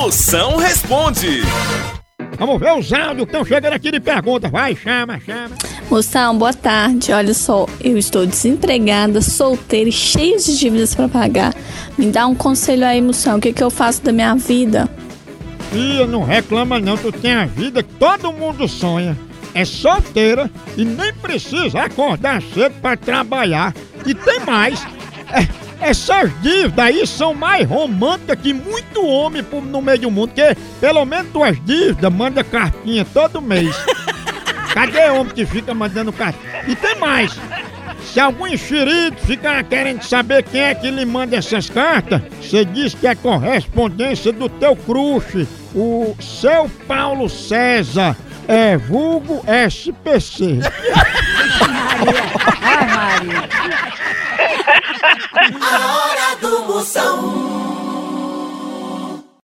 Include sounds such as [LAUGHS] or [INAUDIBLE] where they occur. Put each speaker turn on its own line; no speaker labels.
Moção responde.
Vamos ver os áudios que estão chegando aqui de pergunta. Vai, chama, chama.
Moção, boa tarde. Olha só, eu estou desempregada, solteira e cheia de dívidas para pagar. Me dá um conselho aí, Moção, o que, que eu faço da minha vida?
Tia, não reclama não, tu tem a vida que todo mundo sonha. É solteira e nem precisa acordar cedo pra trabalhar. E tem mais. É, essas dívidas aí são mais românticas que muito homem no meio do mundo, porque pelo menos tuas dívidas manda cartinha todo mês. [LAUGHS] Cadê homem que fica mandando cartinha? E tem mais. Se algum enxerido ficar querendo saber quem é que lhe manda essas cartas, você diz que é correspondência do teu crush, o seu Paulo César, é vulgo SPC.
A hora do Moção.